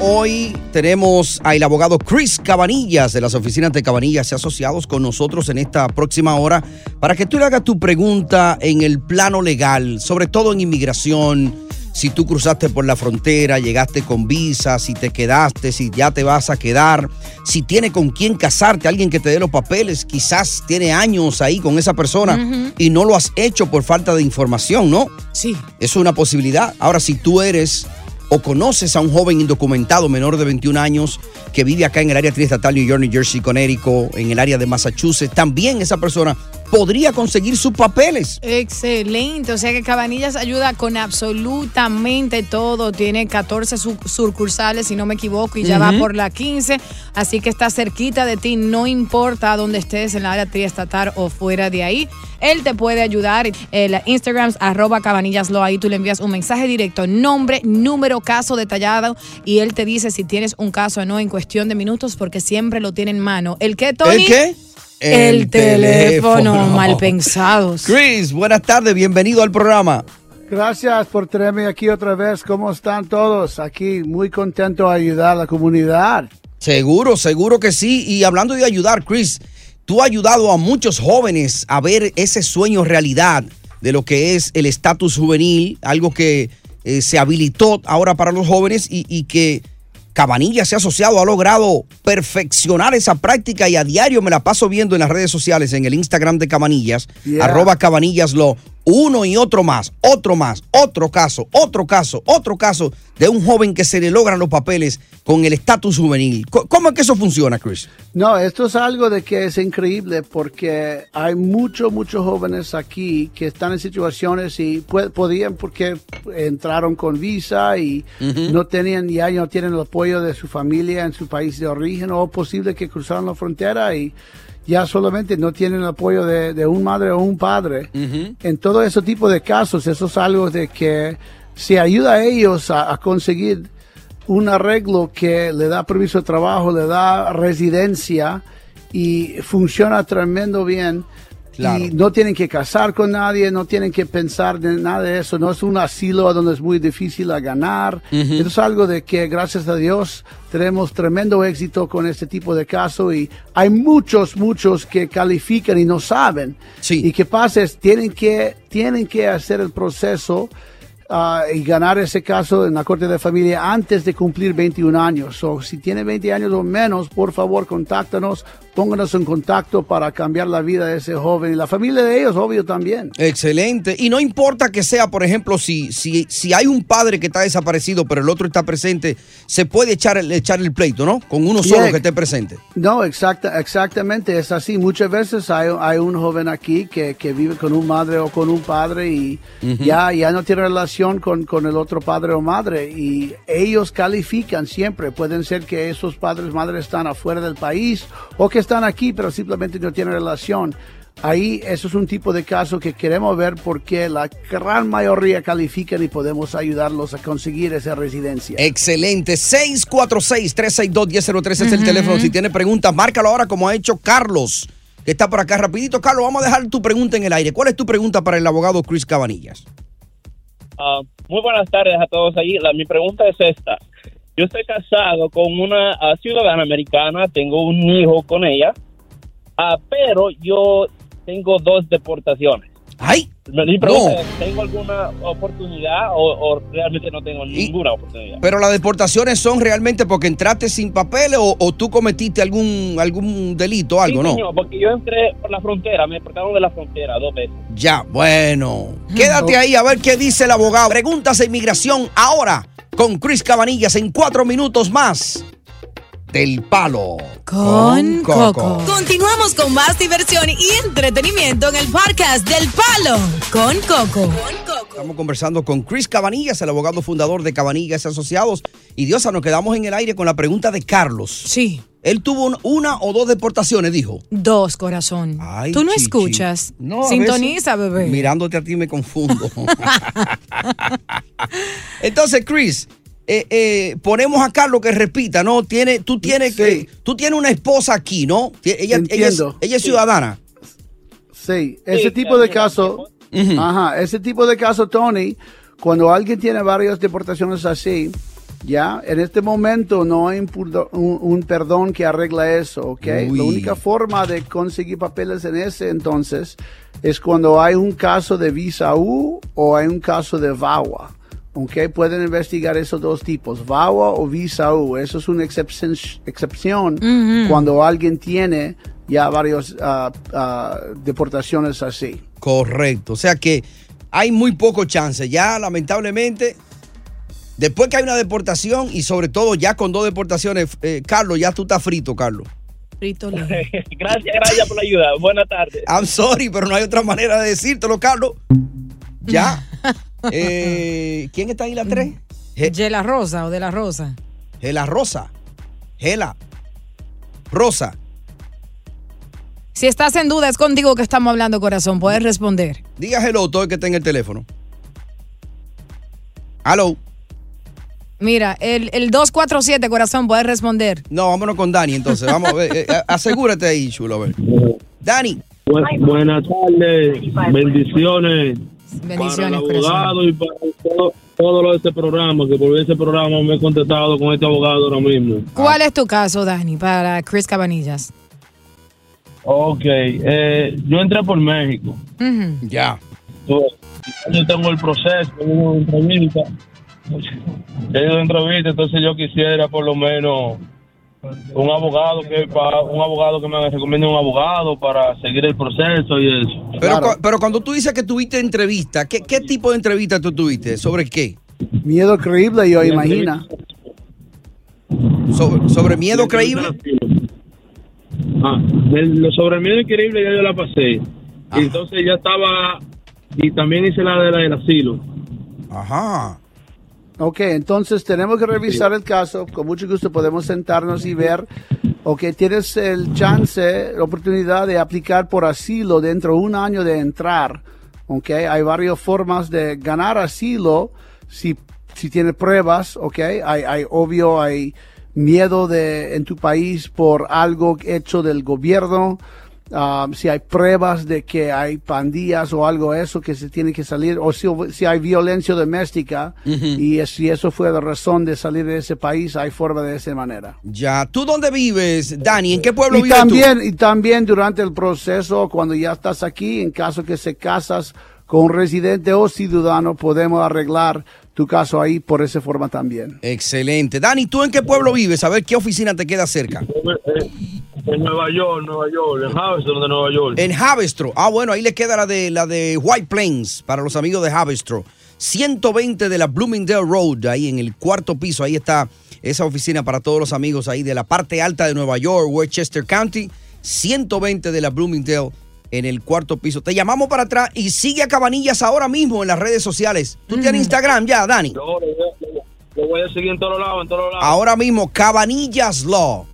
Hoy tenemos al abogado Chris Cabanillas de las oficinas de Cabanillas y Asociados con nosotros en esta próxima hora para que tú le hagas tu pregunta en el plano legal, sobre todo en inmigración, si tú cruzaste por la frontera, llegaste con visa, si te quedaste, si ya te vas a quedar, si tiene con quién casarte, alguien que te dé los papeles, quizás tiene años ahí con esa persona y no lo has hecho por falta de información, ¿no? Sí. Es una posibilidad. Ahora, si tú eres o conoces a un joven indocumentado menor de 21 años que vive acá en el área triestatal New York, New Jersey, Connecticut, en el área de Massachusetts, también esa persona podría conseguir sus papeles. Excelente, o sea que Cabanillas ayuda con absolutamente todo. Tiene 14 su- sucursales, si no me equivoco, y ya va por la 15. Así que está cerquita de ti, no importa dónde estés, en la área triestatal o fuera de ahí. Él te puede ayudar. El Instagram arroba cabanillaslo, ahí tú le envías un mensaje directo, nombre, número, caso detallado, y él te dice si tienes un caso o no en cuestión de minutos, porque siempre lo tiene en mano. ¿El qué, Tony? ¿El qué? El, teléfono, mal pensados. Chris, buenas tardes, bienvenido al programa. Gracias por tenerme aquí otra vez. ¿Cómo están todos? Aquí muy contento de ayudar a la comunidad. Seguro, seguro que sí. Y hablando de ayudar, Chris, tú has ayudado a muchos jóvenes a ver ese sueño realidad de lo que es el estatus juvenil, algo que eh, se habilitó ahora para los jóvenes y, y que Cabanilla se ha asociado, ha logrado perfeccionar esa práctica y a diario me la paso viendo en las redes sociales, en el Instagram de Cabanillas, Yeah. arroba Cabanillaslo, uno y otro más, otro más, otro caso, otro caso, otro caso de un joven que se le logran los papeles con el estatus juvenil. ¿Cómo es que eso funciona, Chris? No, esto es algo de que es increíble porque hay muchos, muchos jóvenes aquí que están en situaciones y podían porque entraron con visa y no tenían ya no tienen el apoyo de su familia en su país de origen o posible que cruzaron la frontera y ya solamente no tienen el apoyo de, de un madre o un padre. En todo ese tipo de casos, eso es algo de que se ayuda a ellos a, a conseguir un arreglo que le da permiso de trabajo, le da residencia y funciona tremendo bien. Claro. Y no tienen que casar con nadie, no tienen que pensar de nada de eso. No es un asilo donde es muy difícil a ganar. Eso es algo de que, gracias a Dios, tenemos tremendo éxito con este tipo de caso. Y hay muchos, muchos que califican y no saben. Sí. Y que pasa es, tienen que, tienen que hacer el proceso ah, y ganar ese caso en la Corte de Familia antes de cumplir 21 años. O si tiene 20 años o menos, por favor, contáctanos, pónganos en contacto para cambiar la vida de ese joven y la familia de ellos, obvio también. Excelente. Y no importa que sea, por ejemplo, si, si, si hay un padre que está desaparecido, pero el otro está presente, se puede echar el, echar el pleito, ¿no? Con uno solo Yeah. que esté presente. No, exacta, exactamente, es así. Muchas veces hay, hay un joven aquí que, que vive con un madre o con un padre y ya, ya no tiene relación con, con el otro padre o madre y ellos califican siempre. Pueden ser que esos padres madres están afuera del país o que están aquí pero simplemente no tienen relación. Ahí eso es un tipo de caso que queremos ver porque la gran mayoría califican y podemos ayudarlos a conseguir esa residencia. Excelente. 646-362-1003 es el teléfono. Si tiene preguntas, márcalo ahora como ha hecho Carlos, que está por acá rapidito. Carlos, vamos a dejar tu pregunta en el aire. ¿Cuál es tu pregunta para el abogado Chris Cabanillas? Ah, muy buenas tardes a todos ahí. La- mi pregunta es esta. Yo estoy casado con una ah, ciudadana americana, tengo un hijo con ella, ah, pero yo tengo dos deportaciones. ¡Ay! Mi pregunta es, ¿tengo alguna oportunidad o, o realmente no tengo ninguna oportunidad? Pero las deportaciones son realmente porque entraste sin papeles o, o tú cometiste algún algún delito o algo, Sí, ¿no? señor, porque yo entré por la frontera, me deportaron de la frontera dos veces. Ya, bueno. Quédate ahí a ver qué dice el abogado. Preguntas de inmigración ahora con Chris Cabanillas en cuatro minutos más. Del palo. Con Coco. Continuamos con más diversión y entretenimiento en el podcast del Palo con Coco. Estamos conversando con Chris Cabanillas, el abogado fundador de Cabanillas Asociados. Y Diosa, nos quedamos en el aire con la pregunta de Carlos. Sí. Él tuvo un- una o dos deportaciones, dijo. Dos, corazón. Ay, Tú no chichi. escuchas. No, Sintoniza, veces, bebé. Mirándote a ti me confundo. Entonces, Chris, eh, eh, ponemos a Carlos que repita, ¿no? Tiene, tú tienes que, tú tienes una esposa aquí, ¿no? Ella, ella, es, Entiendo. ella es Sí. ciudadana. Sí, ese tipo de caso, ajá, ese tipo de caso, Tony, cuando alguien tiene varias deportaciones así, ya, en este momento no hay un, purdo- un- un perdón que arregla eso, ¿ok? Uy. La única forma de conseguir papeles en ese entonces es cuando hay un caso de visa U o hay un caso de VAWA. ¿Ok? Pueden investigar esos dos tipos, VAWA o visa U. Eso es una excepción, excepción cuando alguien tiene ya varias deportaciones así. Correcto. O sea que hay muy poco chance. Ya, lamentablemente, después que hay una deportación y sobre todo ya con dos deportaciones, eh, Carlos, ya tú estás frito, Carlos. Frito gracias, gracias por la ayuda. Buenas tardes. I'm sorry, pero no hay otra manera de decírtelo, Carlos. Ya. Eh, ¿Quién está ahí la tres? ¿De la Rosa o de la Rosa? Gela Rosa. Gela. Rosa. Si estás en duda, es contigo que estamos hablando, corazón. Puedes responder. Dígaselo todo el que está en el teléfono. Aló. Mira, el, el 247, corazón, puedes responder. No, vámonos con Dani entonces. Vamos, eh, eh, asegúrate ahí, chulo. A ver. Dani. Bu- buenas tardes, bendiciones. Bendiciones, para el abogado y para todo, todo lo de este programa, que por ese programa me he contestado con este abogado ahora mismo. ¿Cuál es tu caso, Dani, para Chris Cabanillas? Ok, eh, yo entré por México. Ya. Yo tengo el proceso, tengo una entrevista. He ido de entrevista, entonces yo quisiera por lo menos un abogado que pa- un abogado que me recomiende un abogado para seguir el proceso y eso. Pero, cu- pero cuando tú dices que tuviste entrevista, ¿qué, qué tipo de entrevista tú tuviste? ¿Sobre qué? Miedo creíble, yo imagino. ¿Sobre, sobre miedo creíble? Ah, lo sobre el miedo increíble ya yo la pasé. Y entonces ya estaba, y también hice la de la del asilo. Ajá. Ok, entonces tenemos que revisar el caso. Con mucho gusto podemos sentarnos y ver. Ok, tienes el chance, la oportunidad de aplicar por asilo dentro de un año de entrar. Ok, hay varias formas de ganar asilo si, si tienes pruebas. Ok, hay, hay obvio, hay miedo de, en tu país por algo hecho del gobierno. Um, si hay pruebas de que hay pandillas o algo eso que se tiene que salir, o si, si hay violencia doméstica, y es- si eso fue la razón de salir de ese país, hay forma de esa manera. Ya. ¿Tú dónde vives, Dani? ¿En qué pueblo Y vives también, y también durante el proceso, cuando ya estás aquí, en caso que se casas con un residente o ciudadano, podemos arreglar tu caso ahí por esa forma también. Excelente. Dani, ¿tú en qué pueblo vives? A ver qué oficina te queda cerca. En Nueva York, Nueva York, en Harveston de Nueva York. En Havestro. Ah, bueno, ahí le queda la de la de White Plains para los amigos de Havestro. 120 de la Bloomingdale Road, ahí en el cuarto piso. Ahí está esa oficina para todos los amigos ahí de la parte alta de Nueva York, Westchester County. 120 de la Bloomingdale en el cuarto piso. Te llamamos para atrás y sigue a Cabanillas ahora mismo en las redes sociales. ¿Tú tienes Instagram ya, Dani? Yo lo voy a- lo voy a seguir en todos lados, en todos lados. Ahora mismo, Cabanillas Law.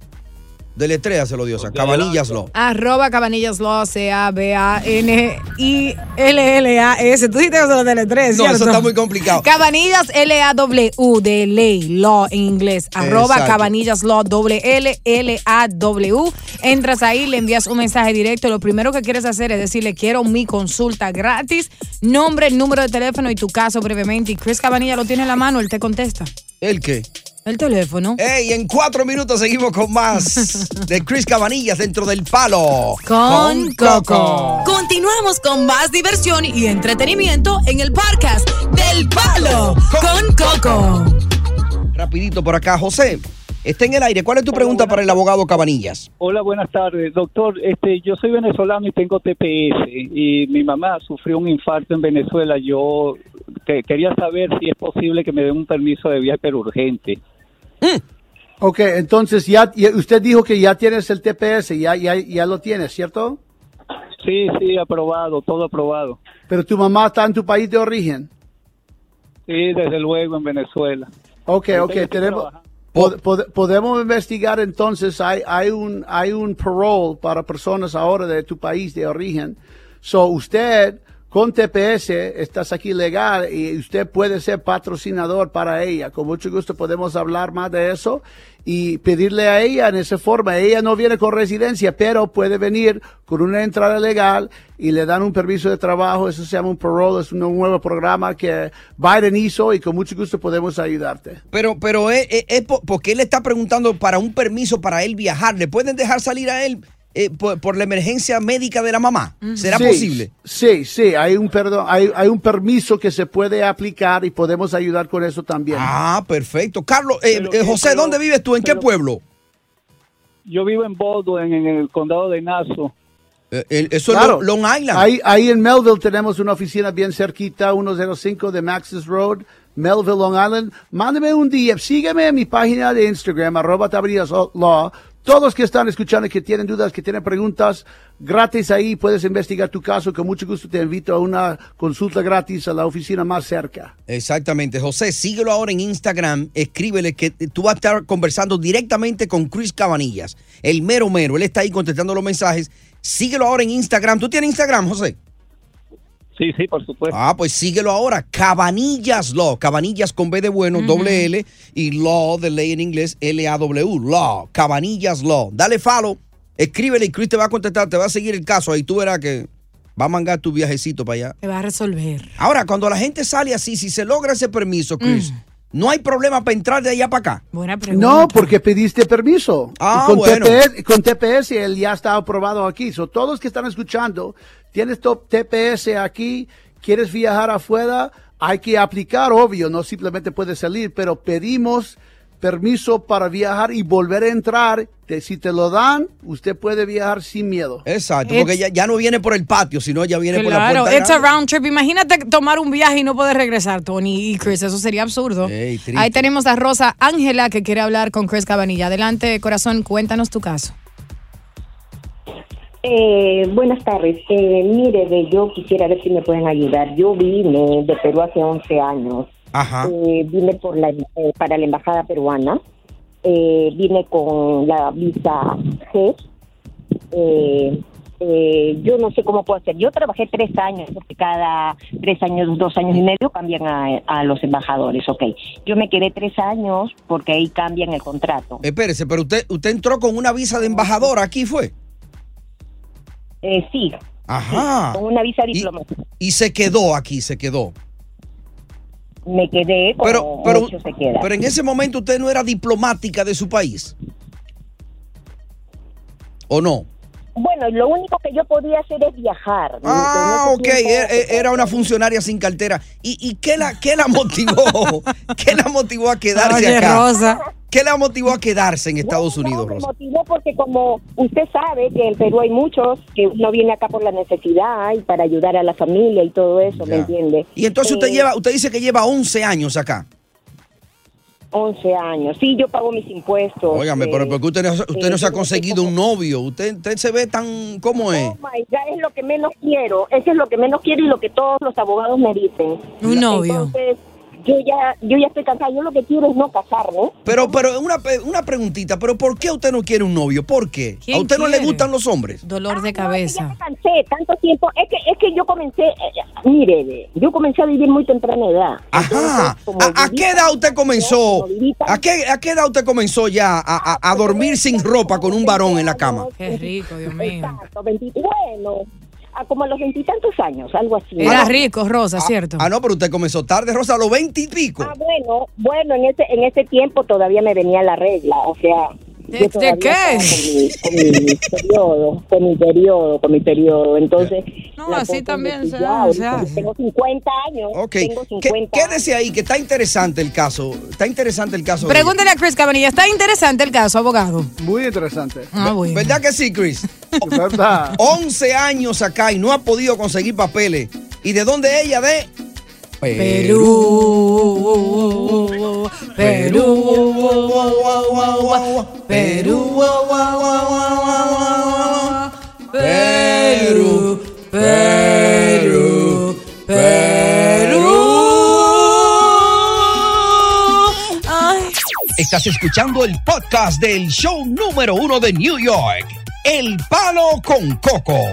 Deletrea se lo dio, Cabanillas Law. Arroba Cabanillas Law, C-A-B-A-N-I-L-L-A-S. Tú dijiste que se lo deletré, No, eso está muy complicado. Cabanillas L-A-W de ley, law en inglés. Arroba Exacto. Cabanillas Law, doble L-L-A-W. Entras ahí, le envías un mensaje directo. Lo primero que quieres hacer es decirle, quiero mi consulta gratis. Nombre, número de teléfono y tu caso brevemente. Y Chris Cabanilla lo tiene en la mano, él te contesta. ¿El qué? El teléfono. Ey, en cuatro minutos seguimos con más de Chris Cabanillas dentro del palo. Con Coco. Continuamos con más diversión y entretenimiento en el podcast del Palo con Coco. Rapidito por acá, José. Está en el aire. ¿Cuál es tu pregunta para el abogado Cabanillas? Hola, buenas tardes, doctor. Este, yo soy venezolano y tengo TPS y mi mamá sufrió un infarto en Venezuela. Yo que- quería saber si es posible que me den un permiso de viaje pero urgente. Ok, entonces ya, ya- usted dijo que ya tienes el TPS, ya, ya, ya lo tienes, ¿cierto? Sí, sí, aprobado, todo aprobado. Pero tu mamá está en tu país de origen. Sí, desde luego en Venezuela. Ok, ok, tenemos, pod- pod- podemos investigar entonces, hay, hay un, hay un parole para personas ahora de tu país de origen. So, usted con TPS estás aquí legal y usted puede ser patrocinador para ella. Con mucho gusto podemos hablar más de eso y pedirle a ella en esa forma. Ella no viene con residencia, pero puede venir con una entrada legal y le dan un permiso de trabajo. Eso se llama un parole, es un nuevo programa que Biden hizo y con mucho gusto podemos ayudarte. Pero, pero es, es- es po- porque él está preguntando para un permiso para él viajar. ¿Le pueden dejar salir a él eh, por, por la emergencia médica de la mamá? ¿Será Sí, posible? Sí, sí, hay un perdón, hay, hay un permiso que se puede aplicar y podemos ayudar con eso también. Ah, perfecto. Carlos, eh, Pero eh, José, pero- ¿dónde vives tú? ¿En qué pueblo? Yo vivo en Baldwin, en el condado de Nassau. Eso Claro. es Lo- Long Island. Ahí, ahí en Melville tenemos una oficina bien cerquita, 105 de Maxis Road, Melville, Long Island. Mándeme un día, sígueme en mi página de Instagram, arroba. Todos que están escuchando, que tienen dudas, que tienen preguntas, gratis ahí, puedes investigar tu caso. Con mucho gusto te invito a una consulta gratis a la oficina más cerca. Exactamente. José, síguelo ahora en Instagram. Escríbele que tú vas a estar conversando directamente con Chris Cabanillas, el mero mero. Él está ahí contestando los mensajes. Síguelo ahora en Instagram. ¿Tú tienes Instagram, José? Sí, sí, por supuesto. Ah, pues síguelo ahora. Cabanillas Law. Cabanillas con B de bueno, doble L. Y Law de ley en inglés, L-A-W. Law. Cabanillas Law. Dale follow. Escríbele y Chris te va a contestar. Te va a seguir el caso. Ahí tú verás que va a mangar tu viajecito para allá. Te va a resolver. Ahora, cuando la gente sale así, si se logra ese permiso, Chris, no hay problema para entrar de allá para acá. Buena pregunta. No, porque pediste permiso. Ah, Y con, bueno. TPS, con TPS él ya está aprobado aquí. So, todos que están escuchando, tienes top TPS aquí, quieres viajar afuera, hay que aplicar, obvio, no simplemente puedes salir, pero pedimos permiso para viajar y volver a entrar. Te- si te lo dan, usted puede viajar sin miedo. Exacto, porque ya, ya no viene por el patio, sino ya viene por la Claro, puerta. it's a grande. round trip. Imagínate tomar un viaje y no poder regresar, Tony y Chris. Eso sería absurdo. Ahí tenemos a Rosa Ángela que quiere hablar con Chris Cabanilla. Adelante, corazón, cuéntanos tu caso. Eh, buenas tardes. Eh, mire, yo quisiera ver si me pueden ayudar. Yo vine de Perú hace 11 años. Ajá. Eh, vine por la, eh, para la embajada peruana. Eh, vine con la visa G. Eh, yo no sé cómo puedo hacer. Yo trabajé tres años, porque cada tres años, dos años y medio cambian a, a los embajadores. Ok. Yo me quedé tres años porque ahí cambian el contrato. Espérese, pero usted, usted entró con una visa de embajador aquí, ¿fue? Sí. Ajá. Con una visa diplomática. Y se quedó aquí, se quedó. Me quedé como Pero, pero, muchos se quedan. pero en ese momento usted no era diplomática de su país. ¿O no? Bueno, lo único que yo podía hacer es viajar. Ah, ok, e- e- era una funcionaria sin cartera. ¿Y, y qué, la, qué la motivó? ¿Qué la motivó a quedarse Oye, acá? Rosa. ¿Qué la motivó a quedarse en Estados No, Unidos, me motivó porque como usted sabe que en Perú hay muchos que uno viene acá por la necesidad y para ayudar a la familia y todo eso, ¿me entiende? Y entonces usted Eh, lleva, usted dice que lleva 11 años acá. 11 años. Sí, yo pago mis impuestos. Óigame, eh, pero porque usted, no, usted eh, no se ha yo conseguido un novio. Usted, usted se ve tan... ¿Cómo es? Oh my God, es lo que menos quiero. Eso es lo que menos quiero y lo que todos los abogados me dicen. Un novio. Entonces, yo ya, yo ya estoy cansada. Yo lo que quiero es no casarme. Pero, pero una, pe- una preguntita, pero ¿por qué usted no quiere un novio? ¿Por qué? ¿Quién ¿A usted no le gustan los hombres? Dolor de Ya cabeza. me cansé tanto tiempo. Es que, es que yo comencé, eh, mire, ve, yo comencé a vivir muy temprana edad. Ajá. ¿A, qué edad usted comenzó? ¿A qué, ¿A qué edad usted comenzó ya a, a- a dormir sin ropa con un varón en la cama? Qué rico, Dios mío. Exacto, 20 bueno, a como a los veintitantos años, algo así. Era rico, Rosa, ¿cierto? Ah, no, pero usted comenzó tarde, Rosa, a los 20 y pico. Ah, bueno, bueno, en ese, en ese tiempo todavía me venía la regla, o sea. ¿De- qué? Con mi, con mi periodo, con mi periodo, con mi periodo. Entonces. No, así también se hace. Tengo 50 años. Ok, Tengo ¿Qué- 50 quédese ahí, que está interesante el caso. Está interesante el caso. Pregúntele a Chris Cabanilla. Está interesante el caso, abogado. Muy interesante. Ah, bueno. ¿Verdad que sí, Chris? ¿Verdad? 11 años acá y no ha podido conseguir papeles. ¿Y de dónde ella? De Perú. Perú. Perú. Perú. Perú. Perú. Ay. Estás escuchando el podcast del show número uno de New York, El Palo con Coco.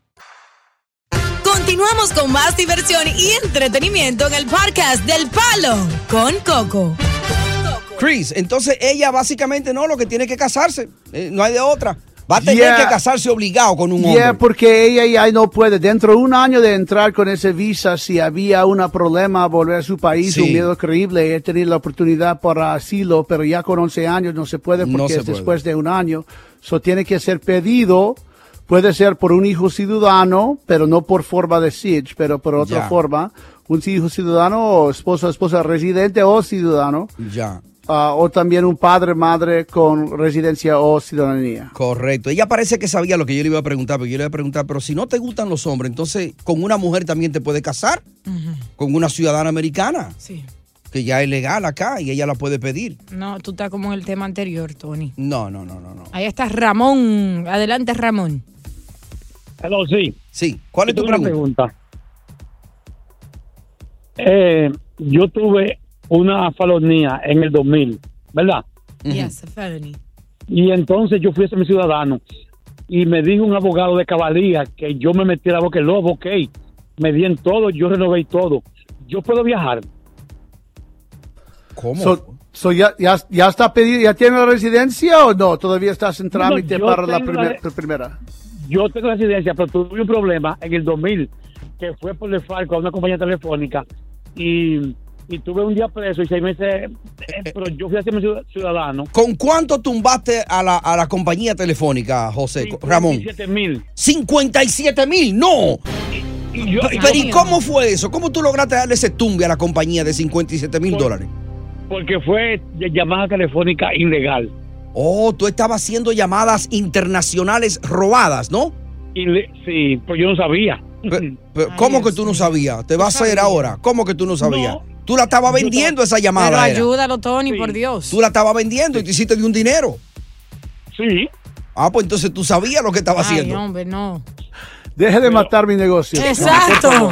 Continuamos con más diversión y entretenimiento en el podcast del Palo con Coco. Chris, entonces ella básicamente no, lo que tiene que casarse. Eh, no hay de otra. Va a tener Yeah. que casarse obligado con un Yeah, hombre. porque ella ya no puede. Dentro de un año de entrar con ese visa, si había un problema, volver a su país, Sí. un miedo creíble, he tenido la oportunidad para asilo, pero ya con 11 años no se puede No porque se es puede. después de un año. So tiene que ser pedido. Puede ser por un hijo ciudadano, pero no por forma de SIDS, pero por otra Ya. forma. Un hijo ciudadano o esposo, esposa residente o ciudadano. Ya. ah, o también un padre, madre con residencia o ciudadanía. Correcto. Ella parece que sabía lo que yo le iba a preguntar, pero yo le iba a preguntar, pero si no te gustan los hombres, entonces con una mujer también te puedes casar, con una ciudadana americana, Sí. que ya es legal acá y ella la puede pedir. No, tú estás como en el tema anterior, Tony. No, no, no, no, no. Ahí está Ramón. Adelante, Ramón. Hello, sí. Sí. ¿Cuál es tu pregunta? Eh, yo tuve una falonía en el 2000, ¿verdad? Yes, a felony. Y entonces yo fui a ser mi ciudadano y me dijo un abogado de cabalía que yo me metiera a boca el lobo, ok. Me di en todo, yo renové todo. Yo puedo viajar. ¿Cómo? So, so ya, ya, ya está pedido, ya tiene la residencia o no? Todavía estás en trámite yo para la primer- la- primera. Yo tengo residencia, pero tuve un problema en el 2000 que fue por el falco a una compañía telefónica y, y tuve un día preso y seis meses, eh, pero yo fui a ser ciudadano. ¿Con cuánto tumbaste a la, a la compañía telefónica, José? Ramón. 57 mil. 57 mil, no. Y yo, Pero ¿y cómo fue eso? ¿Cómo tú lograste darle ese tumbe a la compañía de 57 mil dólares? Porque fue de llamada telefónica ilegal. Oh, tú estabas haciendo llamadas internacionales robadas, ¿no? Y le- sí, pues yo no sabía. Pero, ¿Cómo que tú no sabías? ¿Te va a hacer ahora? ¿Cómo que tú no sabías? Tú la estabas vendiendo esa llamada. Pero era. ayúdalo, Tony, por Dios. Tú la estabas vendiendo y te hiciste de un dinero. Sí. Ah, pues entonces tú sabías lo que estaba Ay, haciendo. hombre, no. Deje de matar mi negocio. Exacto.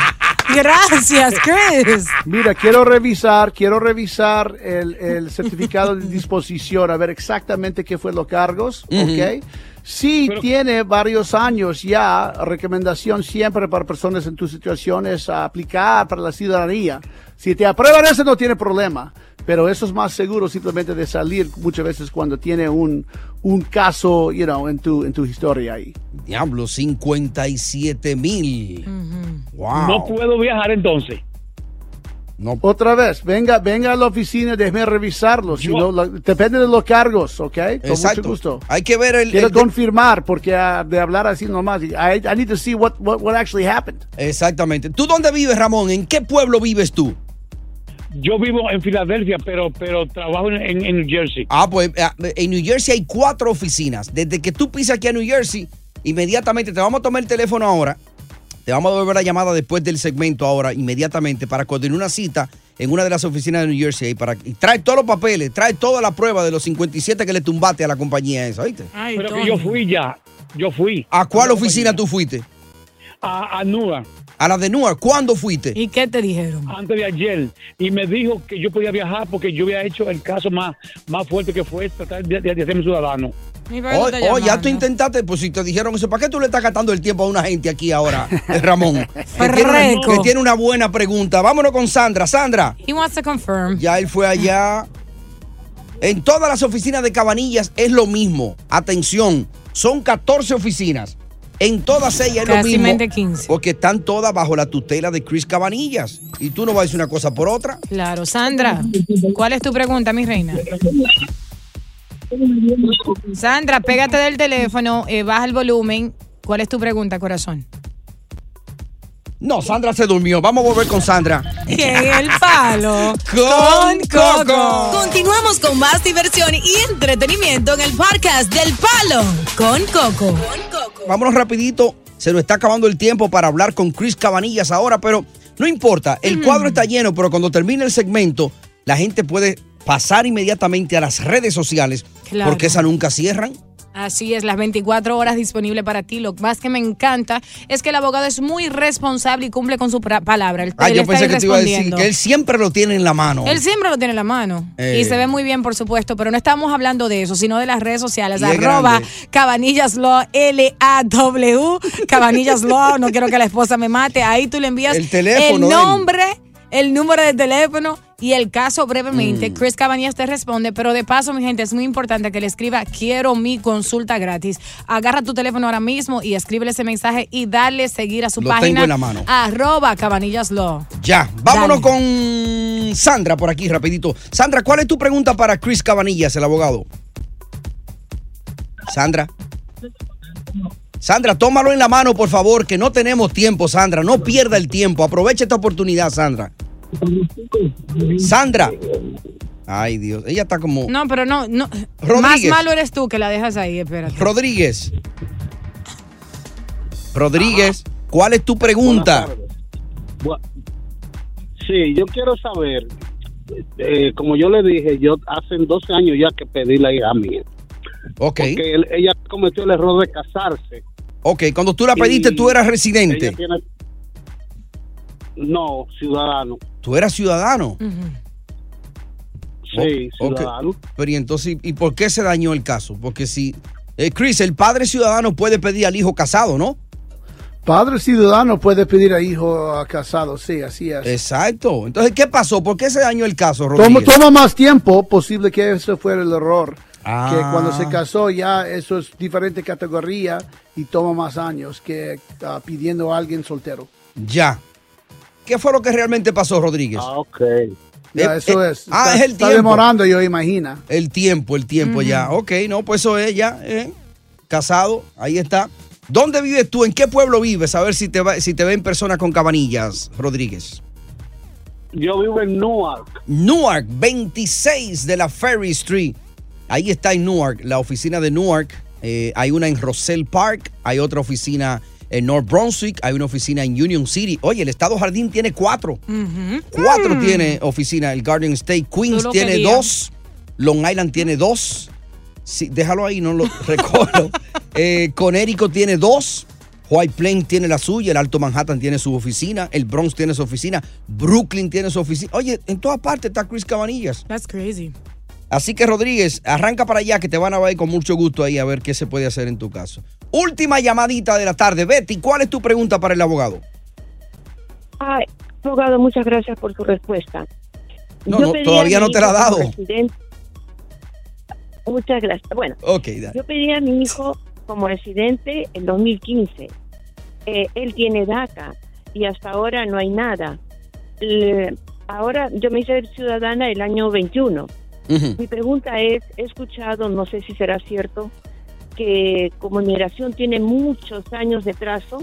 Gracias, Chris. Mira, quiero revisar, quiero revisar el, el certificado de disposición, a ver exactamente qué fue los cargos, ¿ok? Si tiene varios años ya, recomendación siempre para personas en tu situación es aplicar para la ciudadanía. Si te aprueban eso no tiene problema, pero eso es más seguro simplemente de salir muchas veces cuando tiene un, un caso, you know, en tu, en tu historia ahí. Diablo, 57 mil. Wow. No puedo viajar entonces. Otra vez, venga, venga a la oficina, déjeme revisarlo. Si no, la- depende de los cargos, ¿ok? Con Exacto. mucho gusto. Hay que ver el. Quiero el- confirmar, porque ah, de hablar así nomás, I, I need to see what, what, what actually happened. Exactamente. ¿Tú dónde vives, Ramón? ¿En qué pueblo vives tú? Yo vivo en Filadelfia, pero pero trabajo en, en- en New Jersey. Ah, pues eh, en New Jersey hay cuatro oficinas. Desde que tú pisas aquí a New Jersey, inmediatamente te vamos a tomar el teléfono ahora. Te vamos a devolver la llamada después del segmento ahora, inmediatamente, para coordinar una cita en una de las oficinas de New Jersey. ahí Para, y trae todos los papeles, trae toda la prueba de los 57 que le tumbaste a la compañía esa, ¿oíste? pero que yo fui ya. yo fui. ¿A cuál oficina tú fuiste? A, a NUA. A la de Newark. ¿Cuándo fuiste? ¿Y qué te dijeron? Antes de ayer. Y me dijo que yo podía viajar porque yo había hecho el caso más, más fuerte que fue tratar de, de, de hacerme ciudadano. Oh, oh, ya tú intentaste, pues si te dijeron eso, ¿para qué tú le estás gastando el tiempo a una gente aquí ahora, Ramón? que, tiene una, que tiene una buena pregunta. Vámonos con Sandra. Sandra. He wants to confirm. Ya él fue allá. En todas las oficinas de Cabanillas es lo mismo. Atención, son 14 oficinas. En todas ellas es lo mismo. 15. Porque están todas bajo la tutela de Chris Cabanillas. Y tú no vas a decir una cosa por otra. Claro, Sandra, ¿cuál es tu pregunta, mi reina? Sandra, pégate del teléfono, eh, baja el volumen. ¿Cuál es tu pregunta, corazón? No, Sandra se durmió. Vamos a volver con Sandra. En el palo con Coco. Continuamos con más diversión y entretenimiento en el podcast del Palo con Coco. Vámonos rapidito. Se nos está acabando el tiempo para hablar con Chris Cabanillas ahora, pero no importa. El cuadro está lleno, pero cuando termine el segmento, la gente puede pasar inmediatamente a las redes sociales Claro. porque esas nunca cierran. Así es, las 24 horas disponibles para ti. Lo más que me encanta es que el abogado es muy responsable y cumple con su palabra. Él, Ah, yo está pensé que te iba a decir respondiendo. que él siempre lo tiene en la mano. Él siempre lo tiene en la mano. Eh. Y se ve muy bien, por supuesto, pero no estamos hablando de eso, sino de las redes sociales. Arroba grande. Cabanillas Law, L-A-W, Cabanillas Law, no quiero que la esposa me mate. Ahí tú le envías El teléfono el de él. nombre, el número de teléfono y el caso Mm. brevemente. Chris Cabanillas te responde, pero de paso, mi gente, es muy importante que le escriba quiero mi consulta gratis. Agarra tu teléfono ahora mismo y escríbele ese mensaje y dale seguir a su Lo página. tengo en la mano. Arroba Cabanillas Law. Ya, vámonos con Sandra por aquí, rapidito. Sandra, ¿cuál es tu pregunta para Chris Cabanillas, el abogado? Sandra. Sandra, tómalo en la mano, por favor, que no tenemos tiempo, Sandra. No pierda el tiempo. Aprovecha esta oportunidad, Sandra. Sandra. Ay, Dios. Ella está como... No, pero no, no. Más malo eres tú que la dejas ahí, espérate. Rodríguez. Rodríguez, ¿cuál es tu pregunta? Sí, yo quiero saber, eh, como yo le dije, yo hace 12 años ya que pedí la hija mía. Ok. Porque él- ella cometió el error de casarse. Ok, cuando tú la pediste, tú eras residente. ella tiene- No, ciudadano. Tú eras ciudadano. Sí, ciudadano. Pero y entonces, ¿y por qué se dañó el caso? Porque si, eh, Chris, el padre ciudadano puede pedir al hijo casado, ¿no? Padre ciudadano puede pedir a hijo a casado, sí, así es. Exacto. Entonces, ¿qué pasó? ¿Por qué se dañó el caso, Toma, Rodríguez? toma más tiempo, posible que eso fuera el error. Ah. Que cuando se casó ya eso es diferente categoría y toma más años que ah, pidiendo a alguien soltero. Ya. ¿Qué fue lo que realmente pasó, Rodríguez? Ah, ok. Ya, Eh, eso eh, es. ah, Está- es el está tiempo. demorando, yo imagino. El tiempo, el tiempo ya. Ok, no, pues eso es ya. eh, Casado, ahí está. ¿Dónde vives tú? ¿En qué pueblo vives? A ver si te, va, si te ven personas con cabanillas, Rodríguez. Yo vivo en Newark. Newark, 26 de la Ferry Street. Ahí está en Newark, la oficina de Newark. Eh, hay una en Roselle Park, hay otra oficina en North Brunswick, hay una oficina en Union City. Oye, el Estado Jardín tiene cuatro. Cuatro Mm. tiene oficina. El Garden State Queens tiene querías. dos. Long Island tiene dos. Sí, déjalo ahí, no lo recuerdo. eh, Connecticut tiene dos. White Plains tiene la suya. El Alto Manhattan tiene su oficina. El Bronx tiene su oficina. Brooklyn tiene su oficina. Oye, en todas partes está Chris Cabanillas. That's crazy. Así que Rodríguez, arranca para allá que te van a ver con mucho gusto ahí a ver qué se puede hacer en tu caso. Última llamadita de la tarde. Betty, ¿cuál es tu pregunta para el abogado? Ay, abogado, muchas gracias por su respuesta. No, no, todavía no te la ha dado. Muchas gracias. Bueno, yo pedí a mi hijo como residente en 2015. Eh, él tiene DACA y hasta ahora no hay nada. Le- ahora yo me hice ciudadana el año 21. Mi pregunta es, he escuchado, no sé si será cierto, que como migración tiene muchos años de trazo,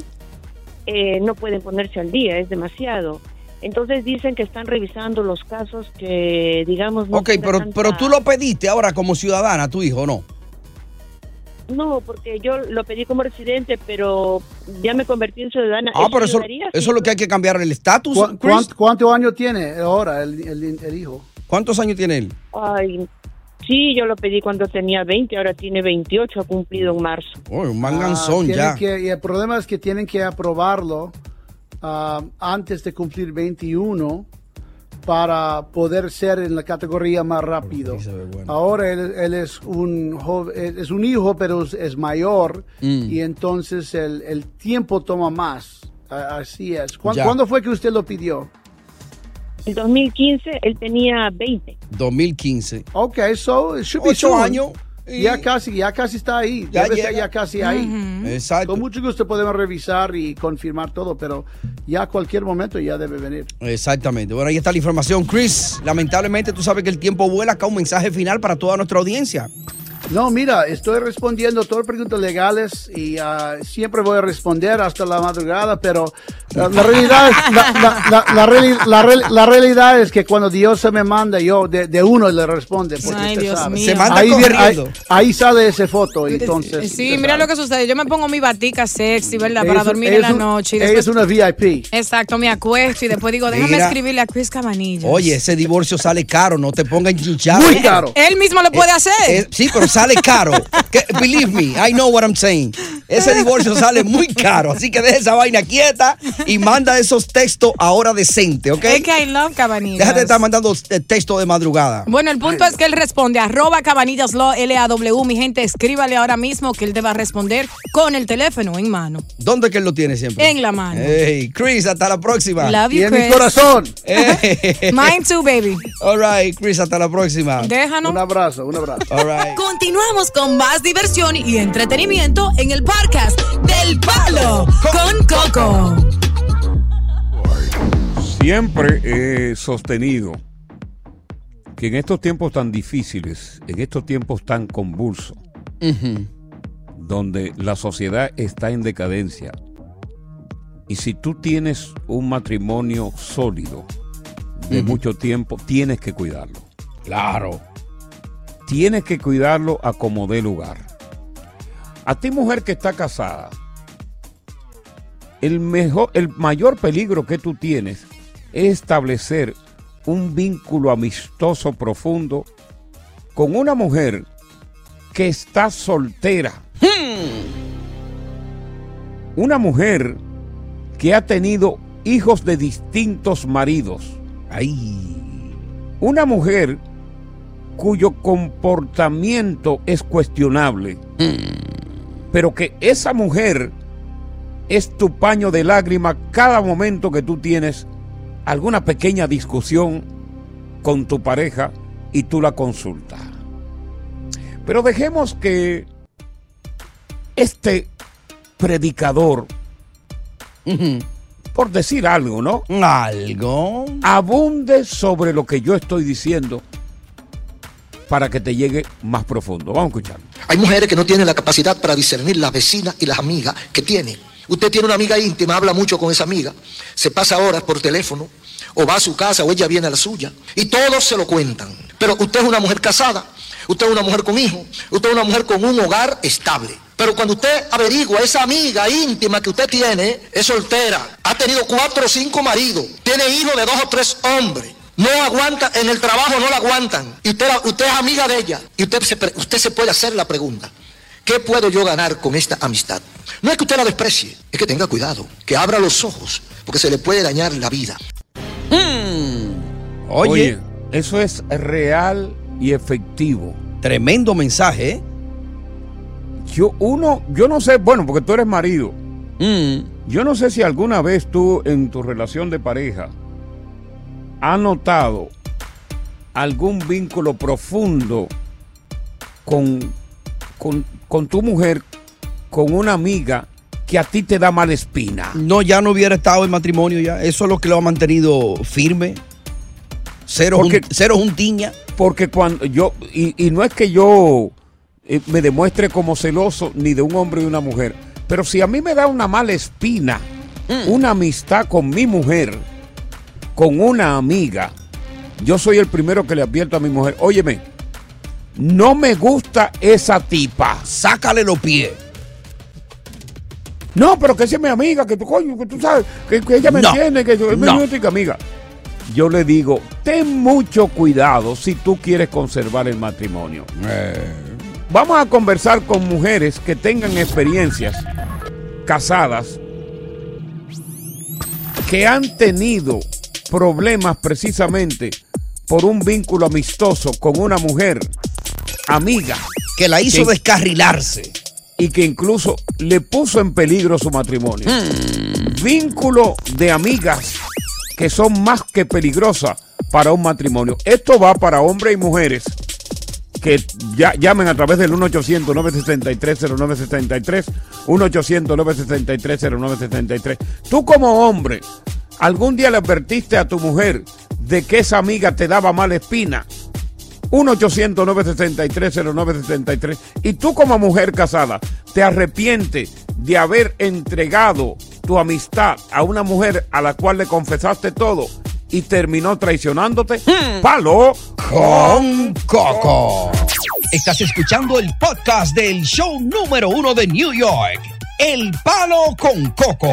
eh, no pueden ponerse al día, es demasiado. Entonces dicen que están revisando los casos que, digamos, no Ok, pero, tanta- pero tú lo pediste ahora como ciudadana, tu hijo, ¿no? No, porque yo lo pedí como residente, pero ya me convertí en ciudadana. Ah, pero eso, eso es lo que hay que cambiar el estatus. ¿Cu- Chris. cuán- ¿Cuántos años tiene ahora el, el- el hijo? ¿Cuántos años tiene él? Ay, Sí, yo lo pedí cuando tenía 20, ahora tiene 28, ha cumplido en marzo. un Ah, tienen que- y el problema es que tienen que aprobarlo ah, antes de cumplir 21 para poder ser en la categoría más rápido. Ahora él, él es un jo- es un hijo, pero es, es mayor Mm. y entonces el, el tiempo toma más. Así es. ¿Cuán- Ya. ¿Cuándo fue que usted lo pidió? En 2015 él tenía 20. 2015. Ok, so it should be Ocho soon. años Ya casi, ya casi está ahí. Ya Debe ser ya casi ahí. Exacto. Con mucho gusto podemos revisar y confirmar todo, pero ya a cualquier momento ya debe venir. Exactamente. Bueno, ahí está la información. Chris, lamentablemente tú sabes que el tiempo vuela. Acá un mensaje final para toda nuestra audiencia. No, mira, estoy respondiendo todas las preguntas legales y ah, siempre voy a responder hasta la madrugada, pero la, realidad es, la, la- la- la reali- la real- la realidad es que cuando Dios se me manda, yo de, de uno le responde. Porque Ay, Dios sabe. mío. Se manda ahí, viene- ahí, ahí sale esa foto, entonces. Sí, mira sabe. lo que sucede. Yo me pongo mi batica sexy, ¿verdad? Para es- dormir en la un- noche. Y después, es una VIP. Exacto, me acuesto y después digo, déjame Mira. escribirle a Chris Cabanilla. Oye, ese divorcio sale caro, no te pongas hinchado. Muy caro. Él mismo lo puede hacer. Eh, sí, pero sale caro. Que- believe me, I know what I'm saying. Ese divorcio sale muy caro, así que deja esa vaina quieta y manda esos textos ahora decente, ¿ok? Es que I love Cabanillas. Déjate de estar mandando eh, texto de madrugada. Bueno, el punto es que él responde arroba cabanillas law, L-A-W. Mi gente, escríbale ahora mismo que él te va a responder con el teléfono en mano. ¿Dónde que él lo tiene siempre? En la mano. Hey, Chris, hasta la próxima. Love you, Y en mi corazón. Hey. Mine too, baby. All right, Chris, hasta la próxima. Déjanos. Un abrazo, un abrazo. All right. Continuamos con más diversión y entretenimiento en el podcast del Palo con Coco. Siempre he sostenido que en estos tiempos tan difíciles, en estos tiempos tan convulsos, donde la sociedad está en decadencia, y si tú tienes un matrimonio sólido de mucho tiempo, tienes que cuidarlo. Claro. Tienes que cuidarlo a como dé lugar. A ti, mujer que está casada, el, mejor, el mayor peligro que tú tienes es establecer un vínculo amistoso profundo con una mujer que está soltera. Una mujer que ha tenido hijos de distintos maridos. Una mujer cuyo comportamiento es cuestionable. Pero que esa mujer es tu paño de lágrima cada momento que tú tienes alguna pequeña discusión con tu pareja y tú la consultas. Pero dejemos que este predicador, por decir algo, ¿no? Algo. Abunde sobre lo que yo estoy diciendo para que te llegue más profundo. Vamos a escuchar. Hay mujeres que no tienen la capacidad para discernir las vecinas y las amigas que tienen. Usted tiene una amiga íntima, habla mucho con esa amiga, se pasa horas por teléfono, o va a su casa o ella viene a la suya, y todos se lo cuentan. Pero usted es una mujer casada, usted es una mujer con hijos, usted es una mujer con un hogar estable. Pero cuando usted averigua esa amiga íntima que usted tiene, es soltera, ha tenido cuatro o cinco maridos, tiene hijos de dos o tres hombres. No aguanta, en el trabajo no la aguantan. Y usted, usted es amiga de ella. Y usted se, usted se puede hacer la pregunta. ¿Qué puedo yo ganar con esta amistad? No es que usted la desprecie, es que tenga cuidado, que abra los ojos, porque se le puede dañar la vida. Oye. eso es real y efectivo. Tremendo mensaje, ¿eh? Yo, uno, yo no sé, bueno, porque tú eres marido. Yo no sé si alguna vez tú en tu relación de pareja has notado algún vínculo profundo con, con, con tu mujer, con una amiga que a ti te da mala espina. No, ya no hubiera estado en matrimonio ya. Eso es lo que lo ha mantenido firme. Cero, Porque- jun- cero juntiña. Porque cuando yo, y, y no es que yo eh, me demuestre como celoso ni de un hombre y una mujer, pero si a mí me da una mala espina, una amistad con mi mujer, con una amiga, yo soy el primero que le advierto a mi mujer, óyeme, no me gusta esa tipa. Sácale los pies. No, pero que esa es mi amiga, que tú, coño, que tú sabes, que, que ella me No. entiende, que yo- es mi única amiga. yo le digo, ten mucho cuidado si tú quieres conservar el matrimonio. Vamos a conversar con mujeres que tengan experiencias casadas que han tenido problemas precisamente por un vínculo amistoso con una mujer amiga. Que la hizo descarrilarse. Y que incluso le puso en peligro su matrimonio. Vínculo de amigas que son más que peligrosas para un matrimonio. Esto va para hombres y mujeres que ya, llamen a través del 1-800-963-0963, 1-800-963-0963. Tú como hombre, algún día le advertiste a tu mujer de que esa amiga te daba mala espina. 1-800-963-0963. Y tú como mujer casada, te arrepientes de haber entregado tu amistad a una mujer a la cual le confesaste todo y terminó traicionándote. Palo con coco. Estás escuchando el podcast del show número uno de New York, El Palo con Coco.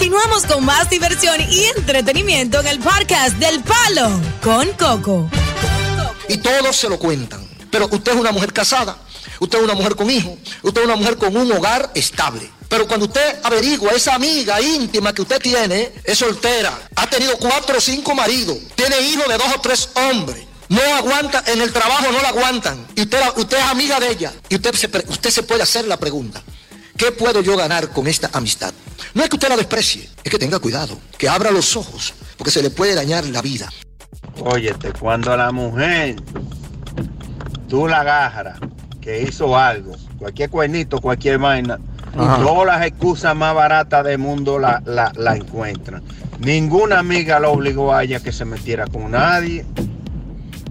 Continuamos con más diversión y entretenimiento en el podcast del Palo con Coco. Y todos se lo cuentan. Pero usted es una mujer casada, usted es una mujer con hijos, usted es una mujer con un hogar estable. Pero cuando usted averigua esa amiga íntima que usted tiene, es soltera, ha tenido cuatro o cinco maridos, tiene hijos de dos o tres hombres. No aguanta, en el trabajo no la aguantan. Y usted, es amiga de ella. Y usted se, usted se puede hacer la pregunta. ¿Qué puedo yo ganar con esta amistad? No es que usted la desprecie, es que tenga cuidado, que abra los ojos, porque se le puede dañar la vida. Óyete, cuando la mujer tú la agarras que hizo algo, cualquier cuernito, cualquier vaina, Ajá. todas las excusas más baratas del mundo la, la, la encuentran. Ninguna amiga lo obligó a ella que se metiera con nadie.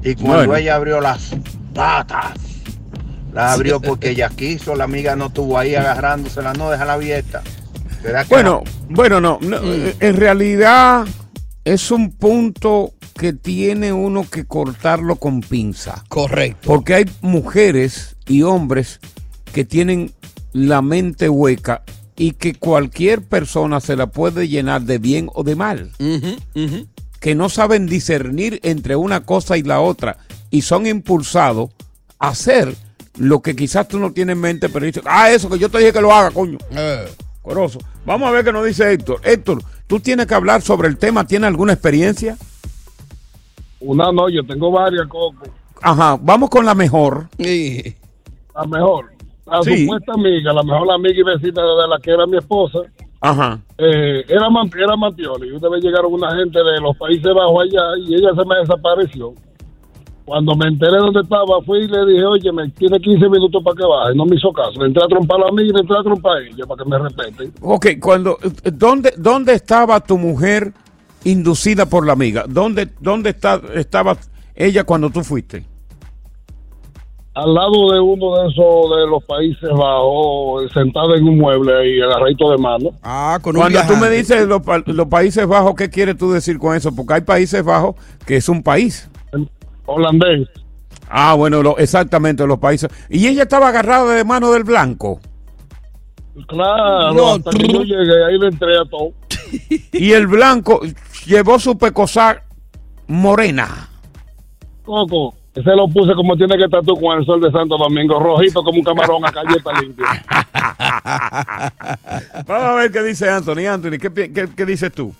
Y cuando Bueno. ella abrió las patas, la abrió porque ella quiso, la amiga no estuvo ahí agarrándosela, no, déjala abierta. ¿Verdad que Bueno, bueno, no, no, en realidad es un punto que tiene uno que cortarlo con pinza. Correcto. Porque hay mujeres y hombres que tienen la mente hueca y que cualquier persona se la puede llenar de bien o de mal. Que no saben discernir entre una cosa y la otra y son impulsados a hacer lo que quizás tú no tienes en mente, pero dices, ah, eso que yo te dije que lo haga, coño. Coroso. Vamos a ver qué nos dice Héctor. Héctor, tú tienes que hablar sobre el tema. ¿Tienes alguna experiencia? Una no, yo tengo varias, Coco. Ajá, vamos con la mejor. La mejor. La Sí. supuesta amiga, la mejor amiga y vecina de la que era mi esposa, Ajá. eh, era, era Mantioli. Y una vez llegaron una gente de los Países Bajos allá y ella se me desapareció. Cuando me enteré dónde estaba, fui y le dije, oye, me tiene 15 minutos para que baje. No me hizo caso. Le entré a trompar a la amiga y le entré a trompar a ella para que me respeten. Ok, cuando, ¿dónde, ¿dónde estaba tu mujer inducida por la amiga? ¿Dónde, dónde está, estaba ella cuando tú fuiste? Al lado de uno de esos de los Países Bajos, sentado en un mueble ahí, agarradito de mano. Ah, con Cuando tú me dices los, los Países Bajos, ¿qué quieres tú decir con eso? Porque hay Países Bajos que es un país. Holandés. Ah, bueno, lo- exactamente, los países. Y ella estaba agarrada de mano del blanco. Claro, No, hasta que yo llegué, ahí le entré a todo. Y el blanco llevó su pecosar morena. Coco, Ese lo puse como tiene que estar tú con el sol de Santo Domingo, rojito como un camarón a galleta limpia. Vamos a ver qué dice Anthony. Anthony, ¿qué, qué- qué dices tú?